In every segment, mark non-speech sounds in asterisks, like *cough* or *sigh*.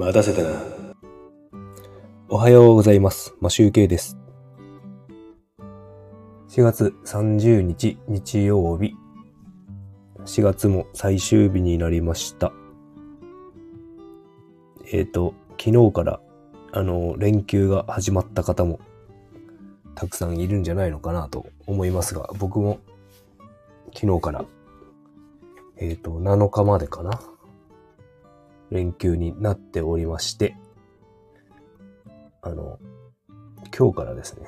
待たせたな。おはようございます。マシュウケイです。4月30日日曜日。4月も最終日になりました。えっ、と、昨日から、あの、連休が始まった方も、たくさんいるんじゃないのかなと思いますが、僕も、昨日から、えっ、と、7日までかな。連休になっておりまして、あの、今日からですね、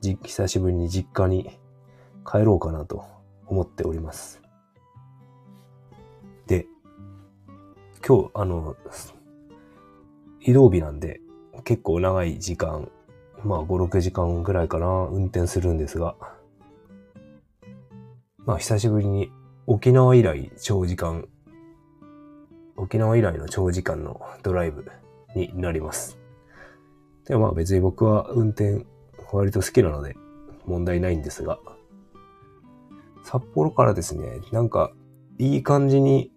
じ久しぶりに実家に帰ろうかなと思っております。で、今日、あの、移動日なんで、結構長い時間、まあ5、6時間ぐらいかな、運転するんですが、まあ久しぶりに沖縄以来長時間沖縄以来の長時間のドライブになります。でもまあ別に僕は運転割と好きなので問題ないんですが、札幌からですね、なんかいい感じに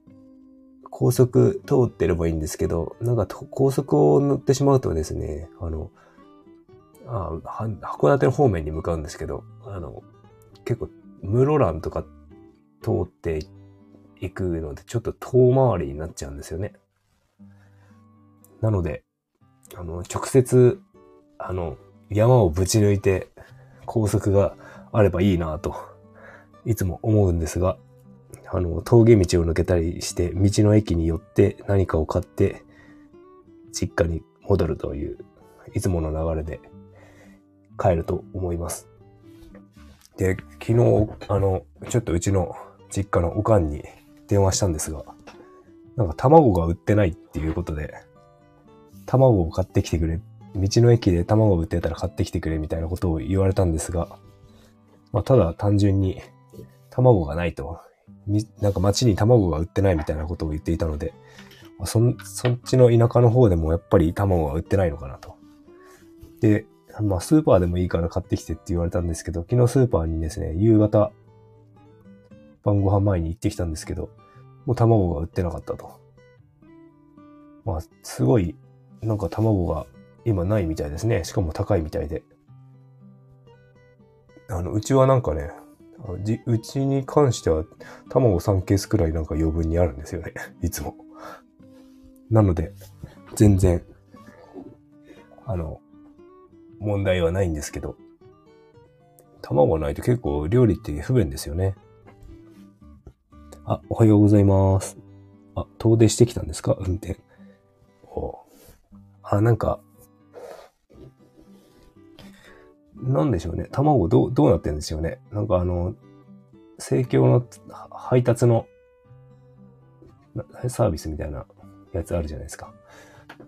高速通ってればいいんですけど、なんか高速を乗ってしまうとですね、あの、あ函館の方面に向かうんですけど、あの、結構室蘭とか通って行くので、ちょっと遠回りになっちゃうんですよね。なので、あの、直接、あの、山をぶち抜いて高速があればいいなと、いつも思うんですが、あの、峠道を抜けたりして、道の駅に寄って何かを買って、実家に戻るという、いつもの流れで帰ると思います。で、昨日、あの、ちょっとうちの実家のおかんに電話したんですが、なんか卵が売ってないっていうことで、卵を買ってきてくれ、道の駅で卵を売ってたら買ってきてくれみたいなことを言われたんですが、まあ、ただ単純に卵がないと、なんか街に卵が売ってないみたいなことを言っていたので、そそっちの田舎の方でもやっぱり卵が売ってないのかなと。で、まあスーパーでもいいから買ってきてって言われたんですけど、昨日スーパーにですね、夕方、晩ご飯前に行ってきたんですけど、もう卵が売ってなかったと。まあ、すごい、なんか卵が今ないみたいですね。しかも高いみたいで。あの、うちはなんかね、うちに関しては卵3ケースくらいなんか余分にあるんですよね。*laughs* いつも。なので、全然、あの、問題はないんですけど、卵がないと結構料理って不便ですよね。あ、おはようございます。あ、遠出してきたんですか？運転。おあ、なんか、なんでしょうね。卵どう、どうなってんですよね。なんかあの、生協のは配達のなサービスみたいなやつあるじゃないですか。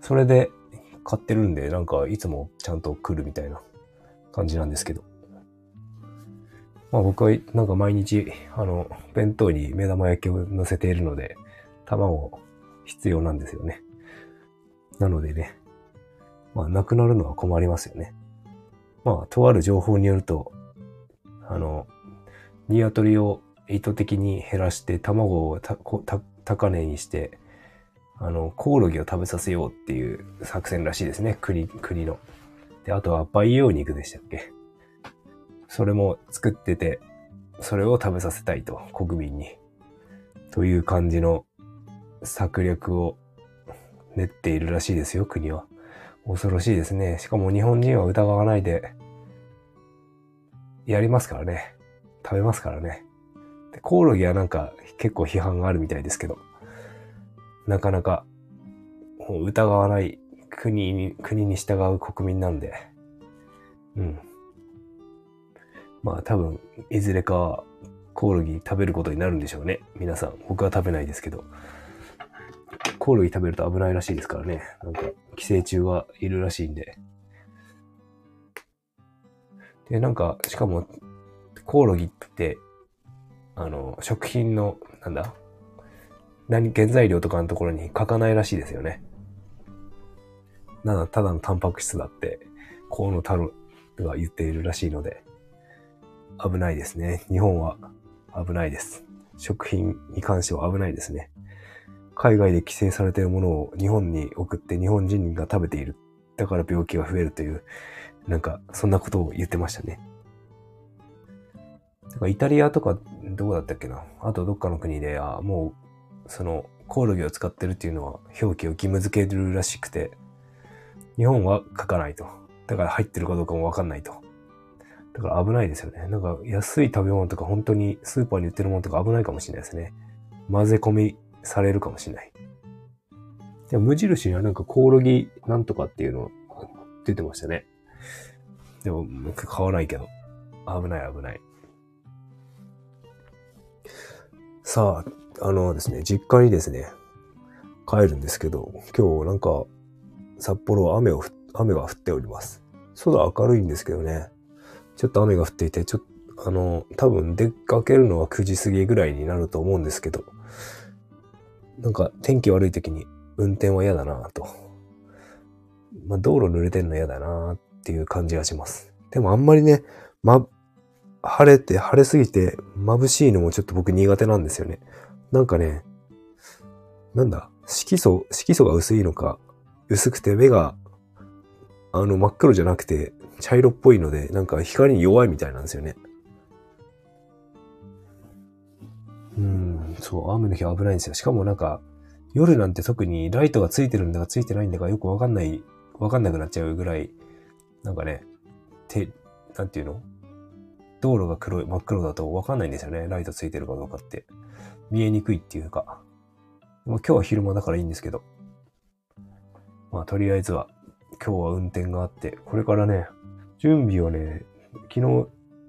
それで買ってるんで、なんかいつもちゃんと来るみたいな感じなんですけど。まあ僕はなんか毎日、あの、弁当に目玉焼きを乗せているので、卵必要なんですよね。なのでね、まあなくなるのは困りますよね。まあ、とある情報によると、あの、鶏を意図的に減らして卵を高値にして、あの、コオロギを食べさせようっていう作戦らしいですね。国、国の。で、あとは培養肉でしたっけそれも作ってて、それを食べさせたいと、国民に。という感じの策略を練っているらしいですよ、国は。恐ろしいですね。しかも日本人は疑わないで、やりますからね。食べますからね。でコオロギはなんか結構批判があるみたいですけど、なかなか疑わない国に、国に従う国民なんで、うん。まあ多分、いずれかはコオロギ食べることになるんでしょうね。皆さん。僕は食べないですけど。コオロギ食べると危ないらしいですからね。なんか、寄生虫がいるらしいんで。で、なんか、しかも、コオロギって、あの、食品の、なんだ何、原材料とかのところに書かないらしいですよね。なのただのタンパク質だって、河野太郎が言っているらしいので、危ないですね。日本は危ないです。食品に関しては危ないですね。海外で規制されているものを日本に送って日本人が食べている。だから病気が増えるという、なんか、そんなことを言ってましたね。だからイタリアとか、どこだったっけな？あとどっかの国で、あもう、その、コオロギを使ってるっていうのは表記を義務付けるらしくて、日本は書かないと。だから入ってるかどうかもわかんないと。だから危ないですよね。なんか安い食べ物とか本当にスーパーに売ってるものとか危ないかもしれないですね。混ぜ込みされるかもしれない。で無印にはなんかコオロギなんとかっていうの出てましたね。でも買わないけど。危ない危ない。さあ、あのですね、実家にですね、帰るんですけど、今日なんか、札幌は雨を、雨が降っております。空明るいんですけどね、ちょっと雨が降っていて、ちょっと、あの、多分出かけるのは9時過ぎぐらいになると思うんですけど、なんか天気悪い時に運転は嫌だなと。まあ、道路濡れてんの嫌だなっていう感じがします。でもあんまりね、ま、晴れて、晴れすぎて眩しいのもちょっと僕苦手なんですよね。なんかね、なんだ、色素、色素が薄いのか、薄くて目が、あの、真っ黒じゃなくて、茶色っぽいので、なんか光に弱いみたいなんですよね。うん、そう、雨の日は危ないんですよ。しかもなんか、夜なんて特にライトがついてるんだかついてないんだかよくわかんない、わかんなくなっちゃうぐらい、なんかね、て、なんていうの？道路が黒い、真っ黒だとわかんないんですよね。ライトついてるかどうかって。見えにくいっていうか。まあ、今日は昼間だからいいんですけど。まあとりあえずは今日は運転があって、これからね、準備はね、昨日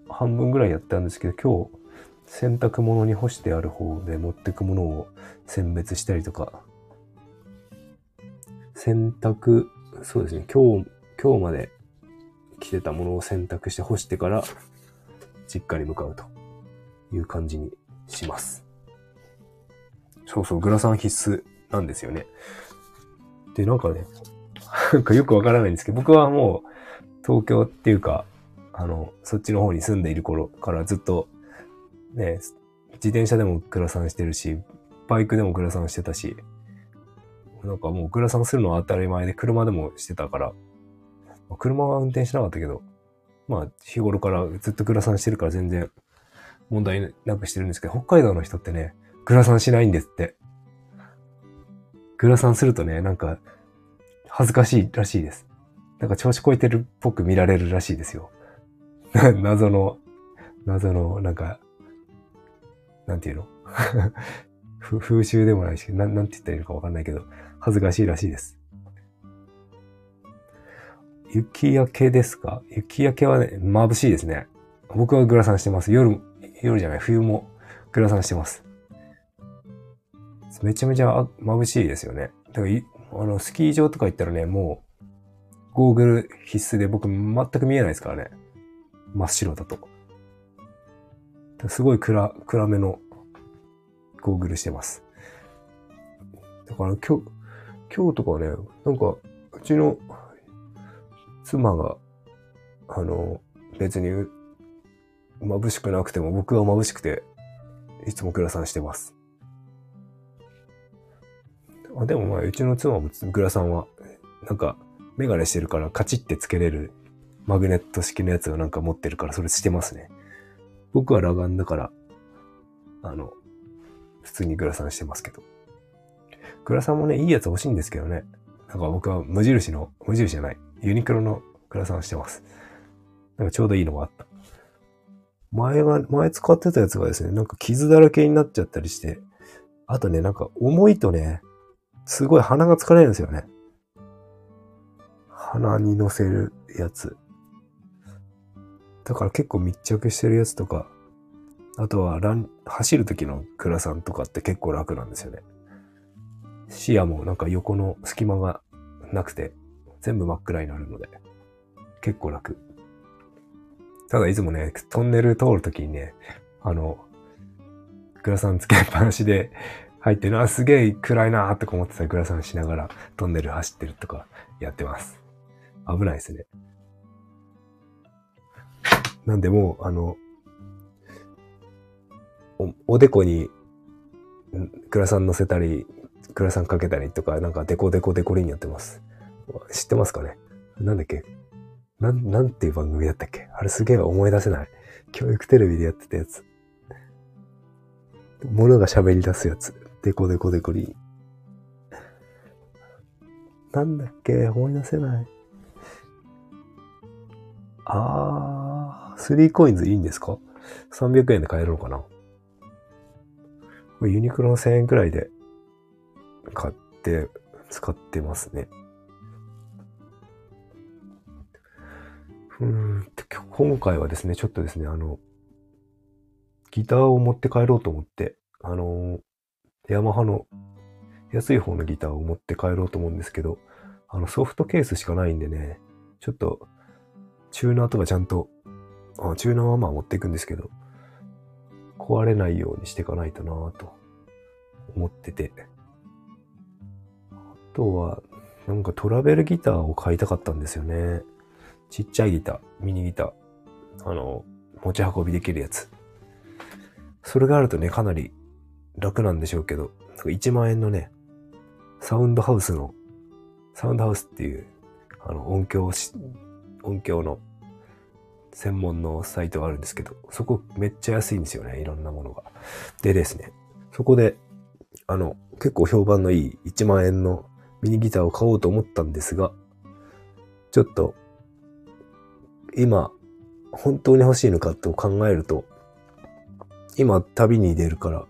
半分ぐらいやったんですけど、今日洗濯物に干してある方で持ってくものを選別したりとか、洗濯、そうですね、今日、今日まで着てたものを洗濯して干してから実家に向かうという感じにします。そうそう、グラサン必須なんですよね。で、なんかね、なんかよくわからないんですけど、僕はもう東京っていうか、あの、そっちの方に住んでいる頃からずっと、ね、自転車でもグラサンしてるし、バイクでもグラサンしてたし、なんかもうグラサンするのは当たり前で車でもしてたから、車は運転しなかったけど、まあ日頃からずっとグラサンしてるから全然問題なくしてるんですけど、北海道の人ってね、グラサンしないんですって。グラサンするとね、なんか恥ずかしいらしいです。なんか調子こいてるっぽく見られるらしいですよ。*laughs* 謎の、謎の、なんか、なんていうの？*laughs* 風習でもないし、なんなんて言ったらいいのかわかんないけど、恥ずかしいらしいです。雪焼けですか？雪焼けはね、眩しいですね。僕はグラサンしてます。夜、夜じゃない、冬もグラサンしてます。めちゃめちゃ眩しいですよね。だからあの、スキー場とか行ったらね、もう、ゴーグル必須で僕全く見えないですからね。真っ白だと。すごい暗、暗めのゴーグルしてます。だから今日、今日とかね、なんか、うちの妻が、あの、別に眩しくなくても僕は眩しくて、いつもグラサンしてます。あでもまあ、うちの妻もグラサンは、なんか、メガネしてるからカチッてつけれるマグネット式のやつをなんか持ってるからそれしてますね。僕は裸眼だから、あの、普通にグラサンしてますけど。グラサンもね、いいやつ欲しいんですけどね。なんか僕は無印の、無印じゃない、ユニクロのグラサンしてます。なんかちょうどいいのがあった。前が、前使ってたやつがですね、なんか傷だらけになっちゃったりして、あとね、なんか重いとね、すごい鼻が疲れるんですよね。鼻に乗せるやつ。だから結構密着してるやつとか、あとはラン、走る時のクラさんとかって結構楽なんですよね。視野もなんか横の隙間がなくて、全部真っ暗になるので、結構楽。ただいつもね、トンネル通るときにね、あの、グラサンつけっぱなしで入ってるな、すげえ暗いなーって思ってたグラサンしながらトンネル走ってるとかやってます。危ないですね。なんでもう、あの、お、おでこにグラサン乗せたり、クラさんかけたりとか、なんかデコデコデコリンやってます。知ってますかね？なんだっけ？なん、なんていう番組だったっけ？あれすげえ思い出せない。教育テレビでやってたやつ。物が喋り出すやつ。デコデコデコリン。なんだっけ？思い出せない。あー、スリーコインズいいんですか ?300 円で買えるのかな？これユニクロの1000円くらいで買って使ってますね。うん、今回はですね、ちょっとですね、あの、ギターを持って帰ろうと思って、あの、ヤマハの安い方のギターを持って帰ろうと思うんですけど、あのソフトケースしかないんでね、ちょっと、チューナーとかちゃんと、あチューナーはまあ持っていくんですけど、壊れないようにしていかないとなぁと思ってて。あとは、なんかトラベルギターを買いたかったんですよね。ちっちゃいギター、ミニギター。あの、持ち運びできるやつ。それがあるとね、かなり楽なんでしょうけど、か1万円のね、サウンドハウスの、サウンドハウスっていう、あの、音響、音響の専門のサイトがあるんですけど、そこめっちゃ安いんですよね、いろんなものが。でですね、そこで、あの、結構評判のいい1万円のミニギターを買おうと思ったんですが、ちょっと、今、本当に欲しいのかと考えると、今旅に出るから、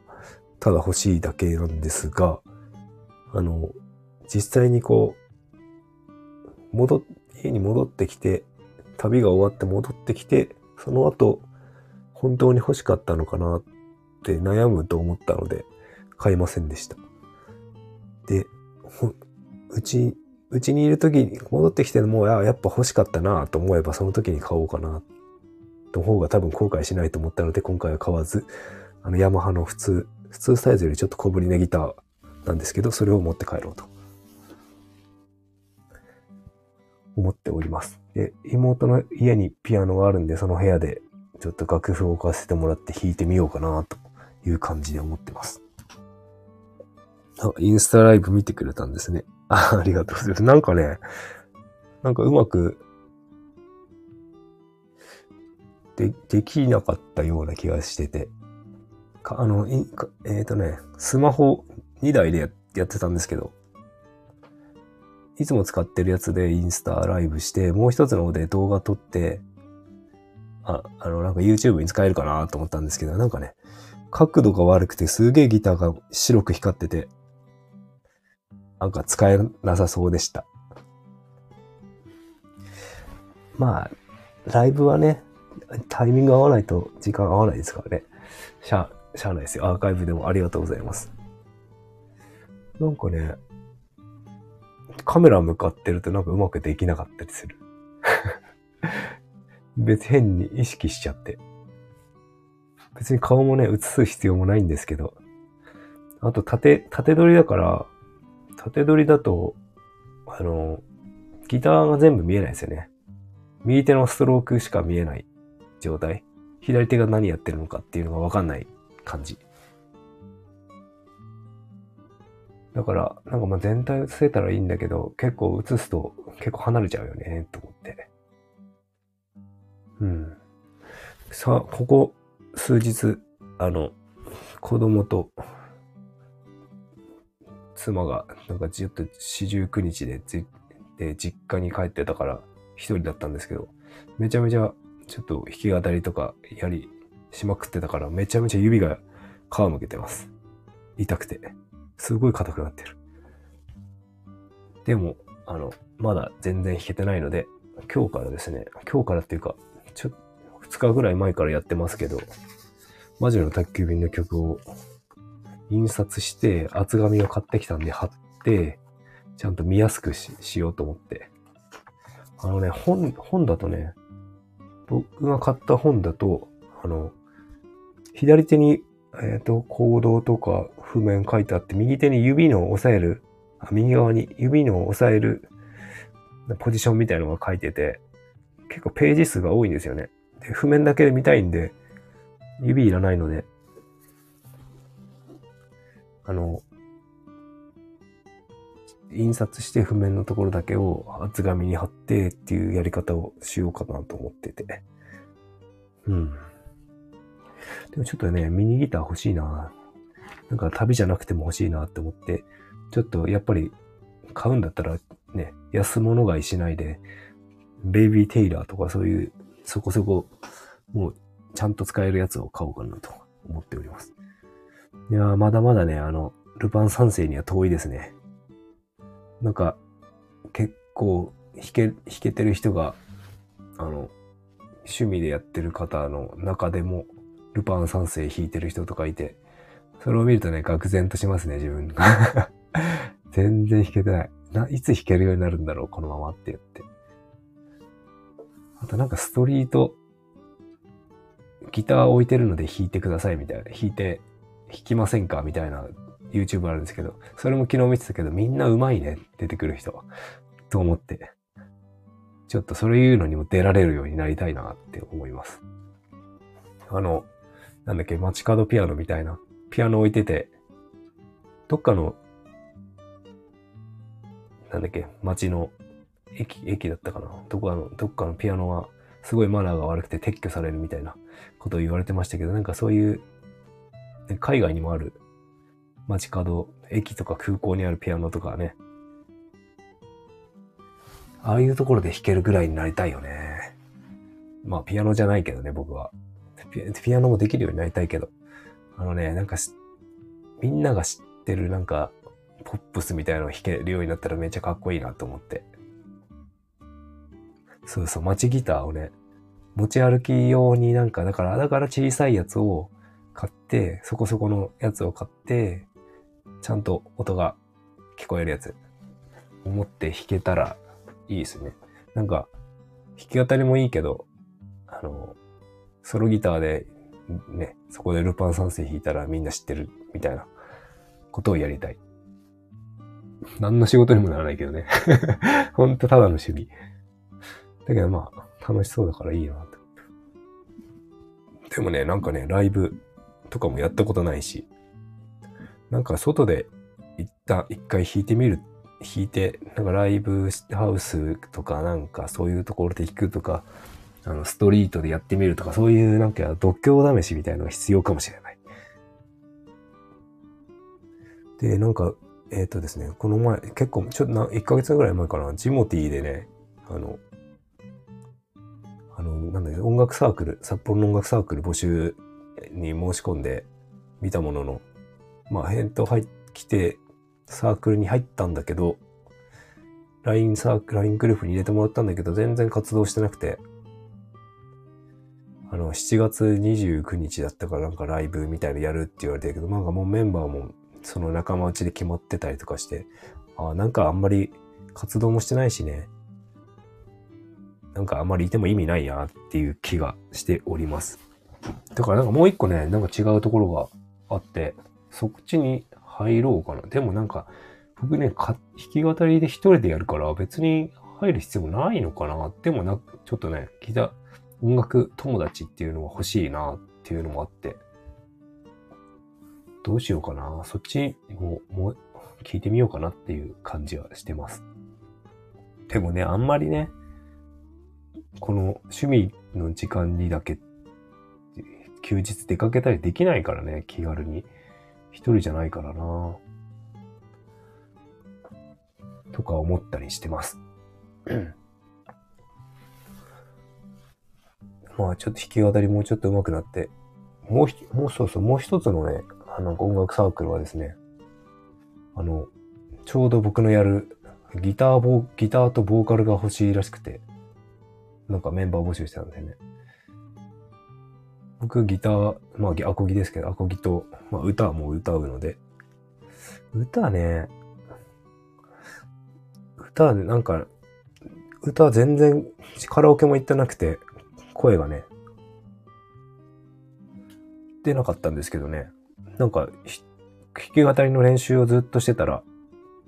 ただ欲しいだけなんですが、あの、実際にこう、戻っ、家に戻ってきて、旅が終わって戻ってきて、その後、本当に欲しかったのかなって悩むと思ったので、買いませんでした。で、うち、うちにいる時に戻ってきても、ややっぱ欲しかったなと思えばその時に買おうかな、の方が多分後悔しないと思ったので、今回は買わず、あの、ヤマハの普通、普通サイズよりちょっと小ぶりなギターなんですけど、それを持って帰ろうと。思っております。で、妹の家にピアノがあるんで、その部屋でちょっと楽譜を置かせてもらって弾いてみようかな、という感じで思ってます。あ、インスタライブ見てくれたんですね。あありがとうございます。なんかね、なんかうまく、で、できなかったような気がしてて、かあの、いかえっ、とね、スマホ2台でやってたんですけど、いつも使ってるやつでインスタライブして、もう一つの方で動画撮って、あ、あの、なんか YouTube に使えるかなと思ったんですけど、なんかね、角度が悪くてすげえギターが白く光ってて、なんか使えなさそうでした。まあ、ライブはね、タイミング合わないと時間合わないですからね。しゃ、しゃあないですよ。アーカイブでもありがとうございます。なんかね、カメラ向かってるとなんかうまくできなかったりする。*laughs* 別変に意識しちゃって。別に顔もね、映す必要もないんですけど。あと、縦、縦撮りだから、縦撮りだと、あの、ギターが全部見えないですよね。右手のストロークしか見えない状態。左手が何やってるのかっていうのがわかんない感じ。だから、なんかまあ全体映せたらいいんだけど、結構映すと結構離れちゃうよね、と思って。うん。さあ、ここ数日、あの、子供と妻が、なんかちょっと四十九日でで実家に帰ってたから一人だったんですけど、めちゃめちゃちょっと弾き語りとかやりしまくってたから、めちゃめちゃ指が皮むけてます。痛くて。すごい硬くなってる。でも、あの、まだ全然弾けてないので、今日からですね、今日からっていうか、ちょ、2日ぐらい前からやってますけど、魔女の宅急便の曲を印刷して、厚紙を買ってきたんで貼って、ちゃんと見やすくししようと思って。あのね、本、本だとね、僕が買った本だと、あの、左手に、えっ、と、コードとか譜面書いてあって、右手に指の押さえる、あ右側に指の押さえるポジションみたいなのが書いてて、結構ページ数が多いんですよね。で、譜面だけで見たいんで、指いらないので、あの、印刷して譜面のところだけを厚紙に貼ってっていうやり方をしようかなと思ってて。うん。でもちょっとね、ミニギター欲しいな。なんか旅じゃなくても欲しいなって思って、ちょっとやっぱり買うんだったらね、安物買いしないで、ベイビーテイラーとかそういうそこそこもうちゃんと使えるやつを買おうかなと思っております。いやまだまだね、あの、ルパン三世には遠いですね。なんか、結構弾け、弾けてる人が、あの、趣味でやってる方の中でも、ルパン三世弾いてる人とかいて、それを見るとね、愕然としますね、自分が。*laughs* 全然弾けてない。な、いつ弾けるようになるんだろう、このままって言って。あとなんかストリート、ギター置いてるので弾いてくださいみたいな。弾いて、弾きませんかみたいな YouTube あるんですけど、それも昨日見てたけど、みんな上手いね、出てくる人。と思って。ちょっとそういうのにも出られるようになりたいなって思います。あの、なんだっけ、街角ピアノみたいな、ピアノ置いてて、どっかの、なんだっけ、街の駅、駅だったかな。どこかの、どっかのピアノは、すごいマナーが悪くて撤去されるみたいなことを言われてましたけど、なんかそういう、海外にもある街角、駅とか空港にあるピアノとかね。ああいうところで弾けるぐらいになりたいよね。まあ、ピアノじゃないけどね、僕は。ピアノもできるようになりたいけど。あのね、なんかみんなが知ってるなんか、ポップスみたいなのを弾けるようになったらめっちゃかっこいいなと思って。そうそう、街ギターをね、持ち歩き用になんか、だから、だから小さいやつを買って、そこそこのやつを買って、ちゃんと音が聞こえるやつ、思って弾けたらいいですね。なんか、弾き語りもいいけど、あの、ソロギターで、ね、そこでルパン三世弾いたらみんな知ってるみたいなことをやりたい。何の仕事にもならないけどね。ほんとただの趣味。だけどまあ、楽しそうだからいいなと。でもね、なんかね、ライブとかもやったことないし、なんか外で一旦一回弾いてみる、弾いて、なんかライブハウスとかなんかそういうところで弾くとか、あの、ストリートでやってみるとか、そういうなんか度胸試しみたいなのが必要かもしれない。で、なんか、えっ、ー、とですね、この前、結構、ちょっと、1ヶ月ぐらい前かな、ジモティーでね、あの、あの、なんだっけ、音楽サークル、札幌の音楽サークル募集に申し込んで見たものの、まあ、返答入ってきて、サークルに入ったんだけど、LINE サークル、LINE グループに入れてもらったんだけど、全然活動してなくて、あの、7月29日だったからなんかライブみたいのやるって言われてるけど、なんかもうメンバーもその仲間内で決まってたりとかして、あなんかあんまり活動もしてないしね、なんかあんまりいても意味ないなっていう気がしております。だからなんかもう一個ね、なんか違うところがあって、そっちに入ろうかな。でもなんか、僕ね、弾き語りで一人でやるから別に入る必要もないのかな。でもな、ちょっとね、ギタ音楽友達っていうのが欲しいなっていうのもあって、どうしようかな。そっちをもう聞いてみようかなっていう感じはしてます。でもね、あんまりね、この趣味の時間にだけ休日出かけたりできないからね、気軽に。一人じゃないからなとか思ったりしてます。まあちょっと弾き語りもうちょっと上手くなって、もうひ、もうそうそう、もう一つのね、あの音楽サークルはですね、あの、ちょうど僕のやるギターボ、ギターとボーカルが欲しいらしくて、なんかメンバー募集してたんだよね。僕ギター、まあアコギですけど、アコギと、まあ歌も歌うので、歌ね、歌ね、なんか、歌全然カラオケも行ってなくて、声がね、出なかったんですけどね、なんか、弾き語りの練習をずっとしてたら、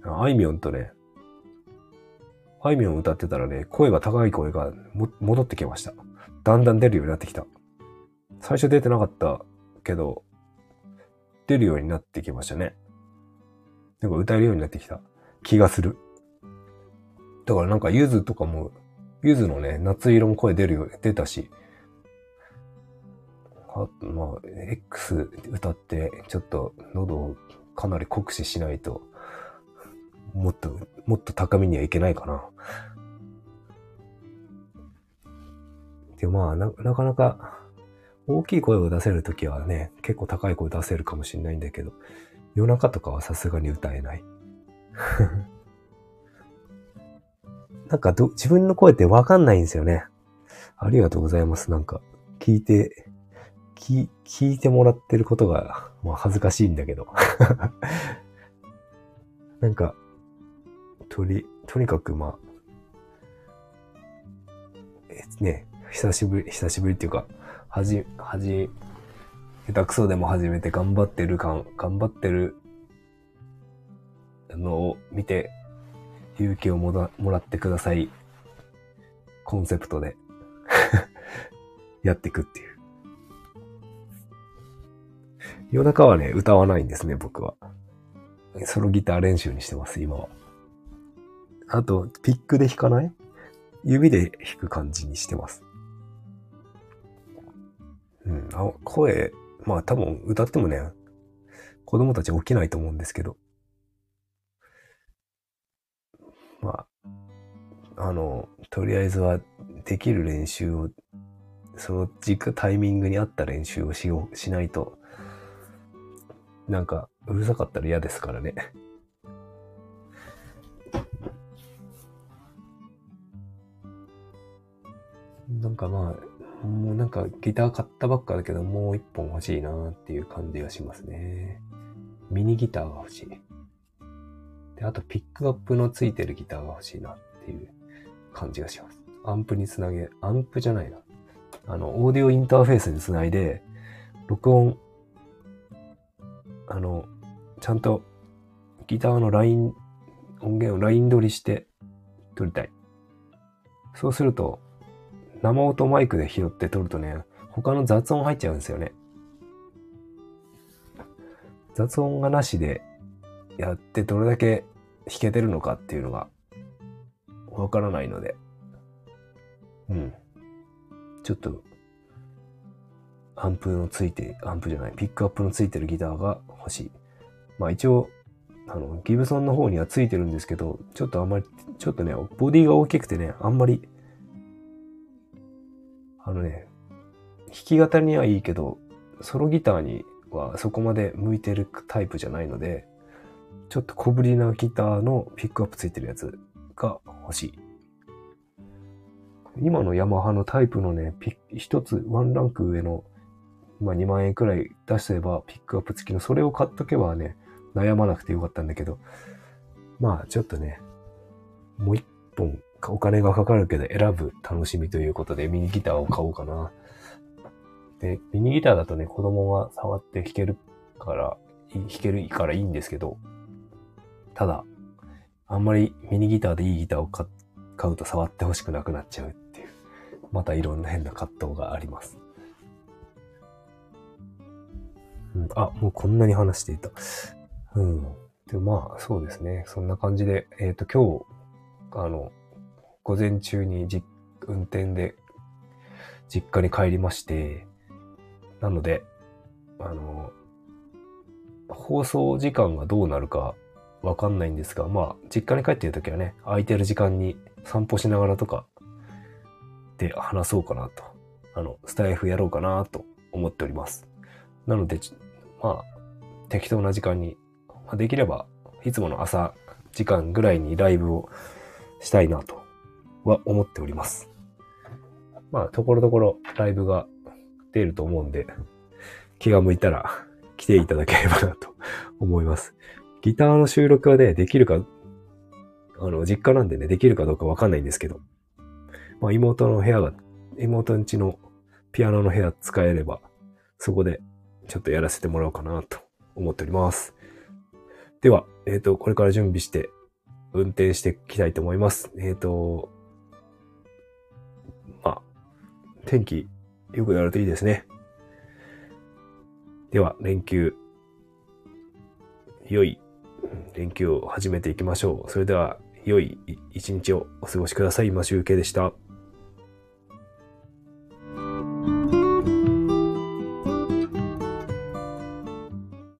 あいみょんとね、あいみょん歌ってたらね、声が高い声が戻ってきました。だんだん出るようになってきた。最初出てなかったけど、出るようになってきましたね。なんか歌えるようになってきた。気がする。だからなんかゆずとかも、ゆずのね、夏色も声出るよ、出たし、あまあ、X 歌って、ちょっと喉をかなり酷使しないと、もっと、もっと高みにはいけないかな。で、まあな、なかなか、大きい声を出せるときはね、結構高い声出せるかもしれないんだけど、夜中とかはさすがに歌えない。なんかど、自分の声ってわかんないんですよね。ありがとうございます。なんか、聞いて、聞、聞いてもらってることが、まあ恥ずかしいんだけど。*laughs* なんか、とり、とにかくまあ、えね、久しぶり、久しぶりっていうか、はじ、はじ、下手くそでも始めて頑張ってる感、頑張ってるのを見て、勇気をもらもらってください。コンセプトで *laughs* やっていくっていう。夜中はね、歌わないんですね、僕は。ソロギター練習にしてます、今は。あと、ピックで弾かない？指で弾く感じにしてます。うん、あ声、まあ多分歌ってもね、子供たち起きないと思うんですけど、まあ、あの、とりあえずはできる練習を、その時間、タイミングに合った練習をしよう、しないと、なんか、うるさかったら嫌ですからね。なんかまあ、もうなんかギター買ったばっかだけど、もう一本欲しいなっていう感じがしますね。ミニギターが欲しい。で、あとピックアップのついてるギターが欲しいなっていう感じがします。アンプにつなげ、アンプじゃないな。あの、オーディオインターフェースにつないで、録音、あの、ちゃんとギターのライン、音源をライン取りして撮りたい。そうすると、生音マイクで拾って撮るとね、他の雑音入っちゃうんですよね。雑音がなしでやってどれだけ弾けてるのかっていうのがわからないので、うん。ちょっと、アンプのついて、アンプじゃない、ピックアップのついてるギターが欲しい。まあ一応、あの、ギブソンの方にはついてるんですけど、ちょっとあんまり、ちょっとね、ボディが大きくてね、あんまり、あのね、弾き語りにはいいけど、ソロギターにはそこまで向いてるタイプじゃないので、ちょっと小ぶりなギターのピックアップついてるやつが欲しい。今のヤマハのタイプのね、一つ、ワンランク上の、まあ2万円くらい出せばピックアップ付きの、それを買っとけばね、悩まなくてよかったんだけど、まあちょっとね、もう一本お金がかかるけど選ぶ楽しみということでミニギターを買おうかな。で、ミニギターだとね、子供が触って弾けるから、弾けるからいいんですけど、ただ、あんまりミニギターでいいギターを買うと触ってほしくなくなっちゃうっていう、またいろんな変な葛藤があります。うん、あ、もうこんなに話していた。うん。で、まあ、そうですね。そんな感じで、えっ、ー、と、今日、あの、午前中にじ運転で実家に帰りまして、なので、あの、放送時間がどうなるかわかんないんですが、まあ、実家に帰っている時はね、空いてる時間に散歩しながらとかで話そうかなと。あの、スタイフやろうかなと思っております。なので、まあ、適当な時間に、まあ、できれば、いつもの朝時間ぐらいにライブをしたいなとは思っております。まあ、ところどころライブが出ると思うんで、気が向いたら来ていただければなと思います。ギターの収録はね、できるか、あの、実家なんでね、できるかどうかわかんないんですけど、まあ、妹の部屋が、妹ん家のピアノの部屋使えれば、そこでちょっとやらせてもらおうかなと思っております。では、えっ、ー、と、これから準備して運転していきたいと思います。えっ、ー、と、まあ、天気良くなるといいですね。では、連休、良い連休を始めていきましょう。それでは、良い一日をお過ごしください。今集計でした。